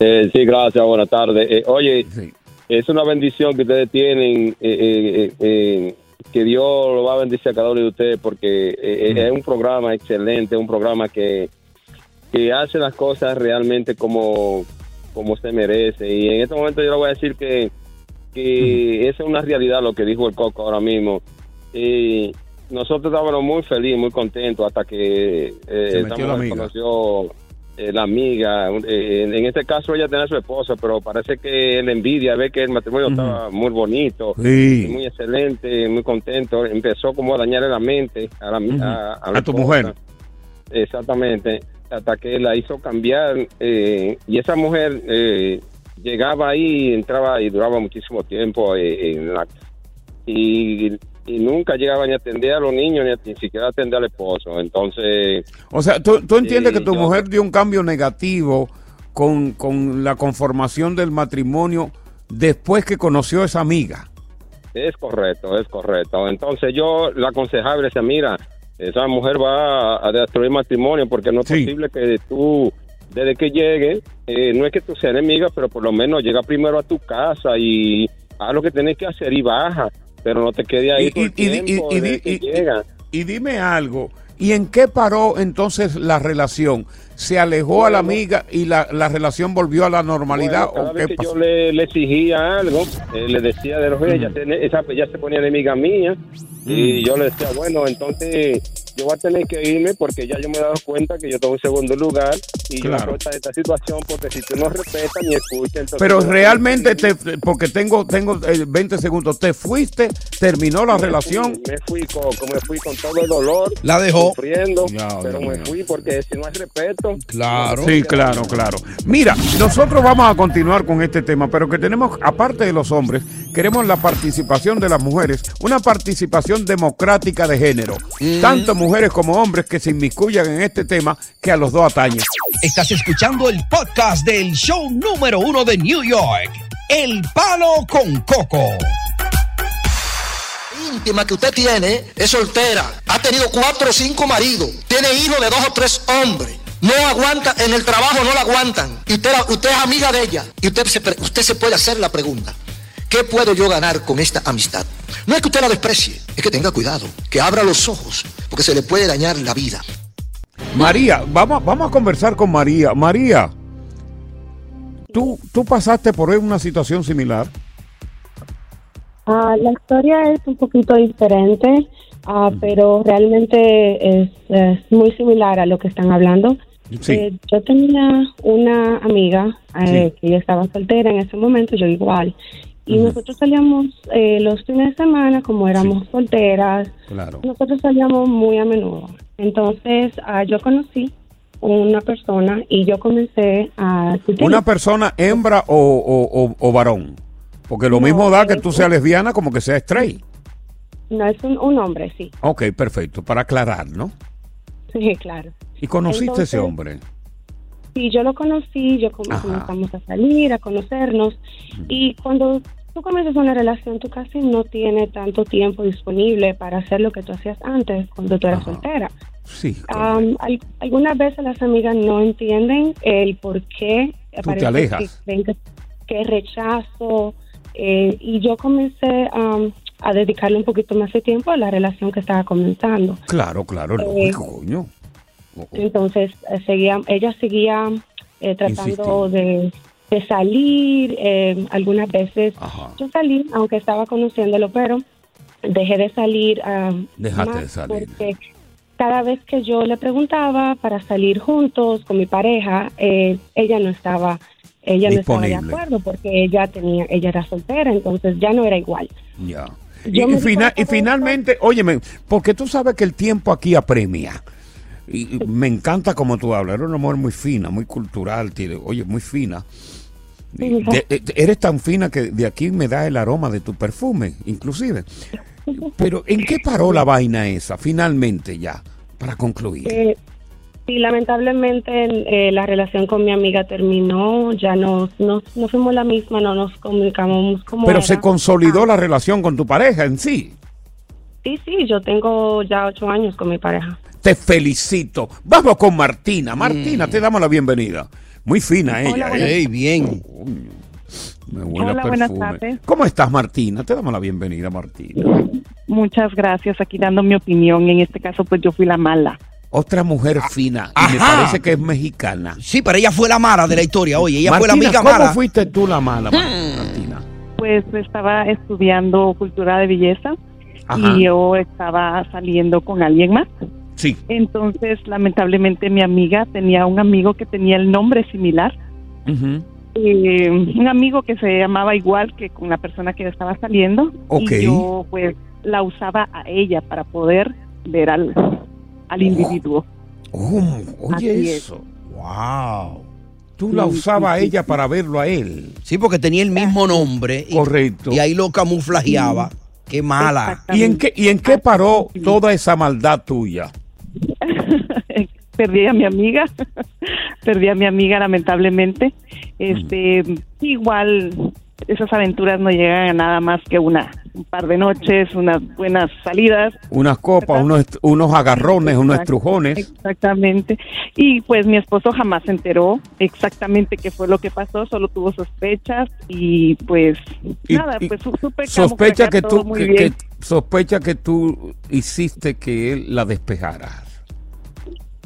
Eh, sí, gracias, buenas tardes. Eh, oye, es una bendición que ustedes tienen, eh, eh, que Dios lo va a bendecir a cada uno de ustedes, porque es un programa excelente, un programa que, que hace las cosas realmente como, como se merece. Y en este momento yo le voy a decir que, que esa es una realidad lo que dijo el Coco ahora mismo. Y nosotros estábamos muy felices, muy contentos hasta que eh, Se esta metió la mujer amiga. conoció eh, la amiga. Eh, en, en este caso ella tenía a su esposa, pero parece que la envidia, ve que el matrimonio estaba muy bonito, Sí. muy excelente, muy contento. Empezó como a dañarle la mente a, la, a, a la A tu mujer. Exactamente, hasta que la hizo cambiar eh, y esa mujer eh, llegaba ahí, entraba y duraba muchísimo tiempo en la- y, y nunca llegaba ni a atender a los niños ni, a- ni siquiera a atender al esposo. Entonces, O sea, ¿tú, tú entiendes Sí, que tu yo- mujer dio un cambio negativo con, con la conformación del matrimonio después que conoció a esa amiga? Es correcto, es correcto. Entonces yo la aconsejaba y decía, mira, esa mujer va a, destruir el matrimonio porque no es posible que tú, desde que llegue, eh, no es que tú seas enemiga, pero por lo menos llega primero a tu casa y haz lo que tienes que hacer y baja, pero no te quede ahí Y- y- dime algo, ¿y en qué paró entonces la relación? ¿Se alejó a la amiga y la, la relación volvió a la normalidad? Bueno, cada ¿O vez qué que pasó? yo le, le exigía algo, eh, le decía de los ella, tiene- esa, ella se ponía enemiga mía y yo le decía, bueno, entonces yo voy a tener que irme porque ya yo me he dado cuenta que yo tengo un segundo lugar y yo Claro. no esta, esta situación porque si tú no respetas ni escuchas, Pero yo- realmente, te, porque tengo tengo eh, 20 segundos, ¿te fuiste? ¿Terminó la me relación? fui- me fui con, como me fui con todo el dolor, La dejó. sufriendo, Ya, pero me fui porque si no hay respeto, Sí, claro, claro. Mira, nosotros vamos a continuar con este tema, pero que tenemos, aparte de los hombres, queremos la participación de las mujeres, una participación democrática de género. Tanto mujeres como hombres que se inmiscuyan en este tema que a los dos atañe. Estás escuchando el podcast del show número uno de New York, El Palo con Coco. íntima que usted tiene es soltera, ha tenido cuatro o cinco maridos, tiene hijos de dos o tres hombres, no aguanta, en el trabajo no la aguantan, y usted, usted es amiga de ella, y usted se, usted se puede hacer la pregunta, ¿qué puedo yo ganar con esta amistad? No es que usted la desprecie, es que tenga cuidado, que abra los ojos, porque se le puede dañar la vida. María, vamos, vamos a conversar con María. María, ¿tú, tú pasaste por una situación similar? Ah, la historia es un poquito diferente, ah, pero realmente es, es muy similar a lo que están hablando. Sí. Eh, yo tenía una amiga eh, que ella estaba soltera en ese momento, yo igual. Y nosotros salíamos eh, los fines de semana, como éramos solteras, Claro. nosotros salíamos muy a menudo. Entonces, ah, yo conocí una persona y yo comencé a... ¿Una persona hembra o, o- o- o varón? Porque lo No, mismo da que tú seas lesbiana como que seas straight. No, es un, un hombre, sí. Ok, perfecto, para aclarar, ¿no? Sí, claro. ¿Y conociste a ese hombre? Sí, yo lo conocí, yo comenzamos a salir, a conocernos. Y cuando tú comienzas una relación, tú casi no tienes tanto tiempo disponible para hacer lo que tú hacías antes cuando tú eras soltera. Sí. Al- algunas veces las amigas no entienden el por qué. te parece alejas. Que, creen que, que rechazo. eh, y yo comencé am, a dedicarle un poquito más de tiempo a la relación que estaba comenzando. Claro, claro, Eh, lógico, coño. Entonces, eh, seguía, ella seguía eh, tratando de, de salir. eh, algunas veces yo salí, aunque estaba conociéndolo, pero dejé de salir. ah, Dejaste de salir. Porque cada vez que yo le preguntaba para salir juntos con mi pareja, eh, ella no estaba. Ella no estaba de acuerdo porque ella tenía, ella era soltera, entonces ya no era igual. Ya. Y, fina- finalmente, óyeme, porque tú sabes que el tiempo aquí apremia. Y me encanta como tú hablas. Eres una mujer muy fina, muy cultural, tiene- oye, muy fina. De- de- eres tan fina que de aquí me da el aroma de tu perfume, inclusive. Pero ¿en qué paró la vaina esa, finalmente ya, para concluir? Eh, Sí, lamentablemente eh, la relación con mi amiga terminó, ya no, no, no fuimos la misma, no nos comunicamos como Pero era. se consolidó la relación con tu pareja en sí. Sí, sí, yo tengo ya ocho años con mi pareja. Te felicito. Vamos con Martina. Martina, te damos la bienvenida. Muy fina ella. Hola, ¿eh? buenas- Ey, bien. Me huele a Hola, buenas tardes. ¿Cómo estás, Martina? Te damos la bienvenida, Martina. Muchas gracias. Aquí dando mi opinión. En este caso, pues yo fui la mala. Otra mujer fina y me parece que es mexicana. Sí, pero ella fue la mala de la historia. Oye, ella fue la Martina, amiga ¿cómo mala. fuiste tú la mala, Martina? Pues estaba estudiando cultura de belleza Ajá. y yo estaba saliendo con alguien más. Sí. Entonces, lamentablemente, mi amiga tenía un amigo que tenía el nombre similar. Eh, un amigo que se llamaba igual que con la persona que estaba saliendo. Ok. Y yo, pues, la usaba a ella para poder ver al, al individuo. Oh, oye Así es. eso. Wow. Tú la Sí, usabas a sí, sí, ella para verlo a él. Sí, porque tenía el mismo nombre. Y, Correcto. Y ahí lo camuflajeaba. Qué mala. ¿Y en qué, y en qué paró toda esa maldad tuya? perdí a mi amiga, perdí a mi amiga lamentablemente. Este, igual esas aventuras no llegan a nada más que una un par de noches, unas buenas salidas. Unas copas, unos, unos agarrones, unos estrujones. Exactamente. Y pues mi esposo jamás se enteró exactamente qué fue lo que pasó, solo tuvo sospechas y pues Y- nada, y pues su- supe Sospecha que todo tú, que- que- sospecha que tú hiciste que él la despejara.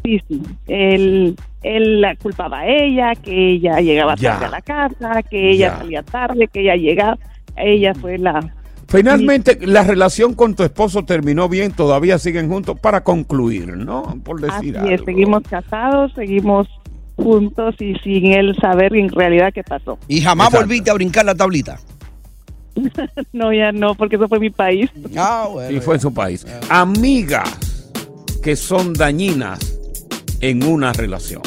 Sí, sí. Él, él la culpaba a ella, que ella llegaba Ya. tarde a la casa, que ella Ya. salía tarde, que ella llegaba. Ella fue la... Finalmente, la relación con tu esposo terminó bien, todavía siguen juntos para concluir, ¿no? Por Así decir es, algo. seguimos casados, seguimos juntos y sin él saber en realidad qué pasó. Y jamás Exacto. volviste a brincar la tablita. no, ya no, porque eso fue mi país. Ah, bueno. Y fue en su país. Amigas que son dañinas en una relación.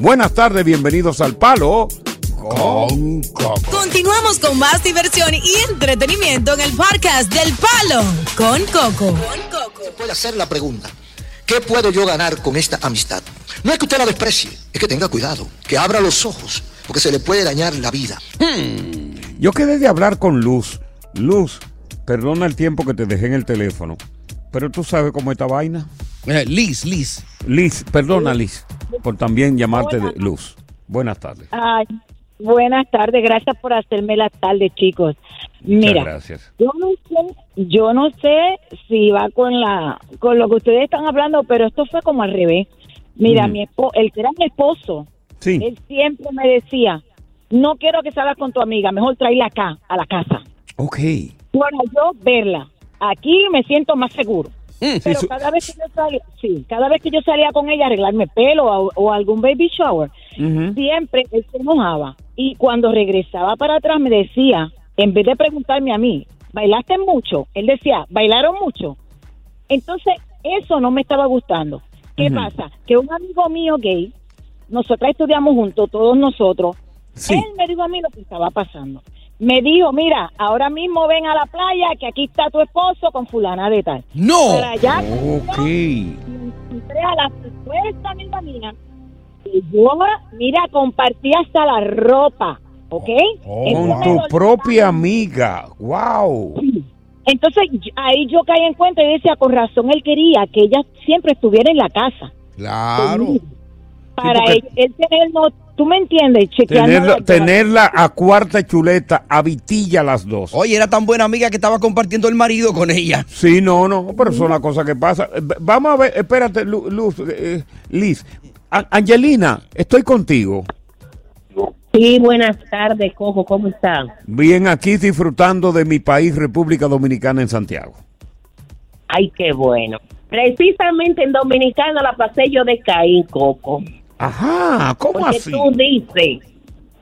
Buenas tardes, bienvenidos al Palo con Coco. Continuamos con más diversión y entretenimiento en el podcast del Palo con Coco. Se puede hacer la pregunta, ¿qué puedo yo ganar con esta amistad? No es que usted la desprecie, es que tenga cuidado, que abra los ojos, porque se le puede dañar la vida. Yo quedé de hablar con Luz. Luz, perdona el tiempo que te dejé en el teléfono, pero tú sabes cómo esta vaina. Eh, Liz, Liz. Liz, perdona Liz, por también llamarte de Luz. Buenas tardes. Ay, buenas tardes, gracias por hacerme la tarde, chicos. Muchas Mira, gracias. yo no sé, yo no sé si va con la con lo que ustedes están hablando, pero esto fue como al revés. Mira, Mm. mi espo- el que era mi esposo, Sí. él siempre me decía, no quiero que salgas con tu amiga, mejor tráela acá, a la casa, Ok. para yo verla. Aquí me siento más seguro. Sí, Pero su- cada vez que yo salía, sí, cada vez que yo salía con ella a arreglarme pelo o, o algún baby shower, siempre él se enojaba. Y cuando regresaba para atrás me decía, en vez de preguntarme a mí, ¿bailaste mucho? Él decía, ¿bailaron mucho? Entonces, eso no me estaba gustando. ¿Qué pasa? Que un amigo mío gay, nosotras estudiamos juntos, todos nosotros, él me dijo a mí lo que estaba pasando. Me dijo, mira, ahora mismo ven a la playa, que aquí está tu esposo con fulana de tal. No. Para allá, Ok. entré a la supuesta amiga mía y yo, mira, compartí hasta la ropa, ¿ok? Con Entonces, tu propia amiga. Wow. entonces ahí yo caí en cuenta y decía, con razón él quería que ella siempre estuviera en la casa. Claro. Para porque- él, él tener, no, tú me entiendes, chequeando Tenerla, la- tenerla a cuarta chuleta, a vitilla las dos. Oye, era tan buena amiga que estaba compartiendo el marido con ella. Sí, no, no, pero son las cosas que pasan. Eh, Vamos a ver, espérate, Lu- Luz, eh, Liz. A- Angelina, estoy contigo. Sí, buenas tardes, Coco, ¿cómo están? Bien aquí disfrutando de mi país, República Dominicana en Santiago. Ay, qué bueno. Precisamente en Dominicana la pasé yo de Caín, Coco. Ajá, ¿cómo Porque así? tú dices,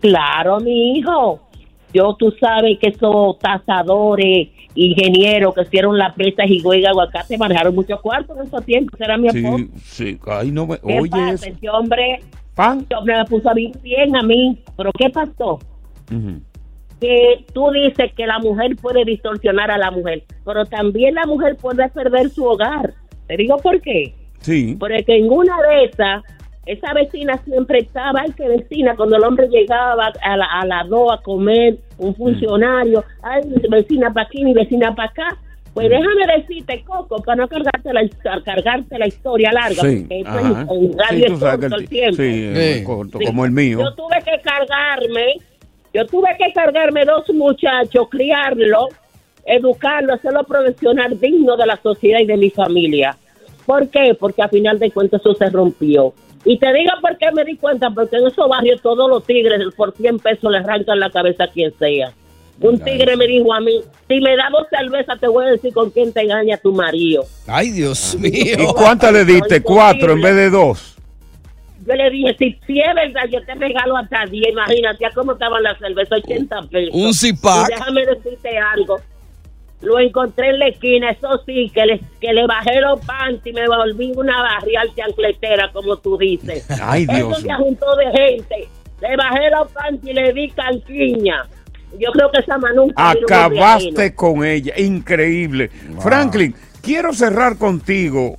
claro, mi hijo, yo tú sabes que esos tasadores, ingenieros que hicieron la presa y de aguacate manejaron muchos cuartos en esos tiempos, era mi esposo. Sí, sí, ay, no me, ¿Qué oye pasa? Ese hombre, ¿Pan? ese hombre me puso a vivir bien a mí, pero ¿qué pasó? Que tú dices que la mujer puede distorsionar a la mujer, pero también la mujer puede perder su hogar. Te digo por qué. Sí. Porque en una de esas, Esa vecina siempre estaba, ay, que vecina, cuando el hombre llegaba a la, a la dos a comer, un funcionario, ay, vecina para aquí, mi vecina para acá. Pues déjame decirte, Coco, para no cargarte la, cargarte la historia larga, Sí, porque esto en radio Sí, es corto el el ti- tiempo. sí, es corto, como el mío. Yo tuve que cargarme, yo tuve que cargarme dos muchachos, criarlos, educarlos, hacerlo profesional digno de la sociedad y de mi familia. ¿Por qué? Porque a final de cuentas eso se rompió. Y te digo por qué me di cuenta, porque en esos barrios todos los tigres por 100 pesos le arrancan la cabeza a quien sea. Un tigre me dijo a mí, si me das dos cervezas te voy a decir con quién te engaña tu marido. Ay, Dios mío. ¿Y cuántas le diste? Cuatro en vez de dos. Yo le dije, si, si es verdad, yo te regalo hasta 10. Imagínate a cómo estaban las cervezas, 80 pesos. Un zipac. Y déjame decirte algo. Lo encontré en la esquina, eso sí, que le, que le bajé los panties y me volví una barrial chancletera, como tú dices. Ay, Dios Eso se juntó de gente. Le bajé los panties y le di canquiña. Yo creo que esa mano Acabaste con ella. Increíble. Franklin, quiero cerrar contigo.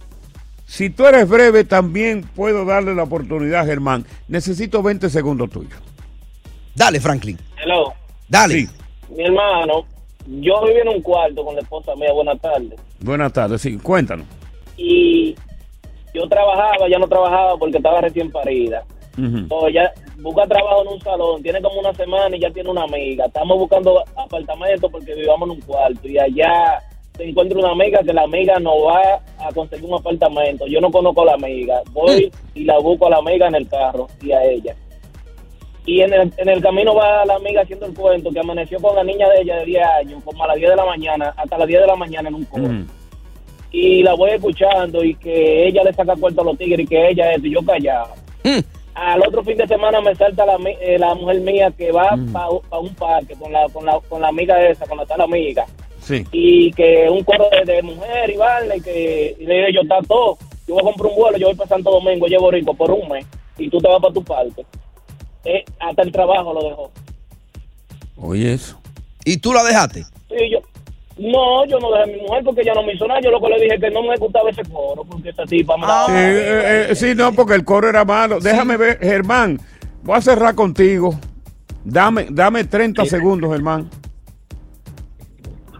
Si tú eres breve, también puedo darle la oportunidad a Germán. Necesito 20 segundos tuyos. Dale, Franklin. Hello. Dale. Mi hermano, yo viví en un cuarto con la esposa mía, buenas tardes. Buenas tardes, sí, cuéntanos. Y yo trabajaba, ya no trabajaba porque estaba recién parida. Entonces ya busca trabajo en un salón, tiene como una semana y ya tiene una amiga. Estamos buscando apartamento porque vivamos en un cuarto y allá se encuentra una amiga que la amiga no va a conseguir un apartamento. Yo no conozco a la amiga. Voy y la busco a la amiga en el carro y a ella. Y en el, en el camino va la amiga haciendo el cuento que amaneció con la niña de ella de 10 años, como a las 10 de la mañana, hasta las 10 de la mañana en un coro. Y la voy escuchando y que ella le saca cuenta a los tigres y que ella es, y yo callado. Al otro fin de semana me salta la, eh, la mujer mía que va para un parque con la, con, la, con la amiga esa, con la tal amiga. Sí. Y que un coro de, de mujer y vale, que y le dije yo, está todo. Yo voy a comprar un vuelo, yo voy para Santo Domingo, llevo rico por un mes y tú te vas para tu parque. Eh, hasta el trabajo lo dejó. Oye, eso. ¿Y tú la dejaste? Sí, yo, no, yo no dejé a mi mujer porque ella no me hizo nada. Yo lo que le dije que no me gustaba ese coro porque esta tipa me Sí, daba- eh, eh, sí, no, porque el coro era malo. Déjame ver, Germán, voy a cerrar contigo. Dame, dame 30 segundos, Germán.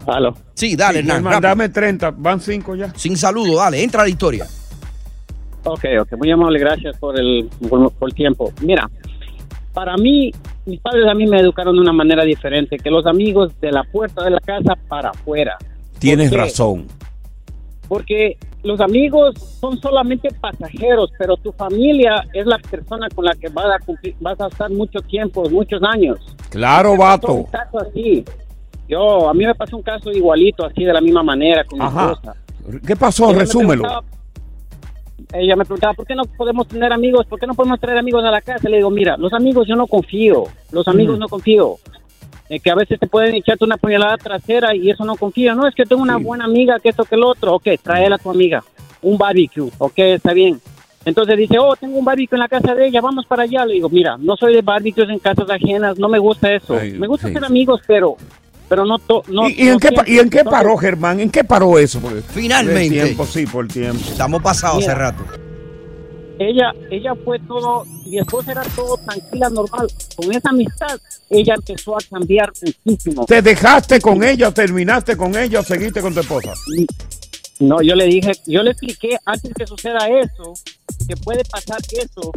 Aló. Sí, dale, Hernán, Germán, dame 30, van 5 ya. Sin saludo, dale, entra a la historia. Ok, ok, muy amable, gracias por el, por, por el tiempo. Mira, para mí, mis padres a mí me educaron de una manera diferente, que los amigos de la puerta de la casa para afuera. Tienes razón. Porque los amigos son solamente pasajeros, pero tu familia es la persona con la que vas a, cumplir- vas a estar mucho tiempo, muchos años. Claro, vato. Un caso así. Yo, a mí me pasó un caso igualito, así de la misma manera con mi Ajá. esposa. ¿Qué pasó? Ella me Resúmelo. preguntaba- Ella me preguntaba, ¿por qué no podemos tener amigos? ¿Por qué no podemos traer amigos a la casa? Le digo, mira, los amigos yo no confío. Los amigos no confío. Eh, que a veces te pueden echarte una puñalada trasera y eso no confío. No, es que tengo una buena amiga, que esto, que el otro. Ok, tráela a tu amiga. Un barbecue. Ok, está bien. Entonces dice, oh, tengo un barbecue en la casa de ella, vamos para allá. Le digo, mira, no soy de barbecues en casas ajenas, no me gusta eso. Ay, me gusta sí, ser amigos, pero pero no... to- no ¿Y, y en qué. ¿Y en qué paró, Germán? ¿En qué paró eso? Porque- Finalmente. Por el tiempo, sí, por el tiempo. Estamos pasados hace rato. ella ella fue todo mi esposa era todo tranquila normal con esa amistad ella empezó a cambiar muchísimo ¿Te dejaste con ella, terminaste con ella o seguiste con tu esposa? no yo le dije yo le expliqué antes que suceda eso que puede pasar eso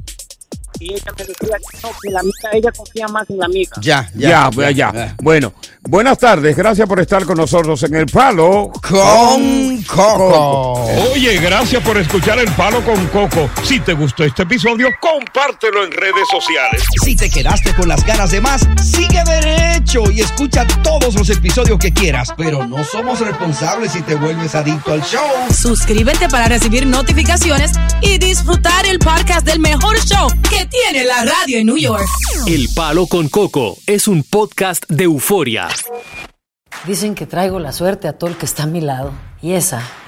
y ella me decía que no que la amiga ella confía más en la amiga Ya, ya, ya. Bueno, buenas tardes. Gracias por estar con nosotros en El Palo con Coco. Oye, gracias por escuchar El Palo con Coco. Si te gustó este episodio, compártelo en redes sociales. Si te quedaste con las ganas de más, sigue derecho y escucha todos los episodios que quieras. Pero no somos responsables si te vuelves adicto al show. Suscríbete para recibir notificaciones y disfrutar el podcast del mejor show que tiene la radio en New York. El Palo con Coco es un podcast de euforia. Dicen que traigo la suerte a todo el que está a mi lado. Y esa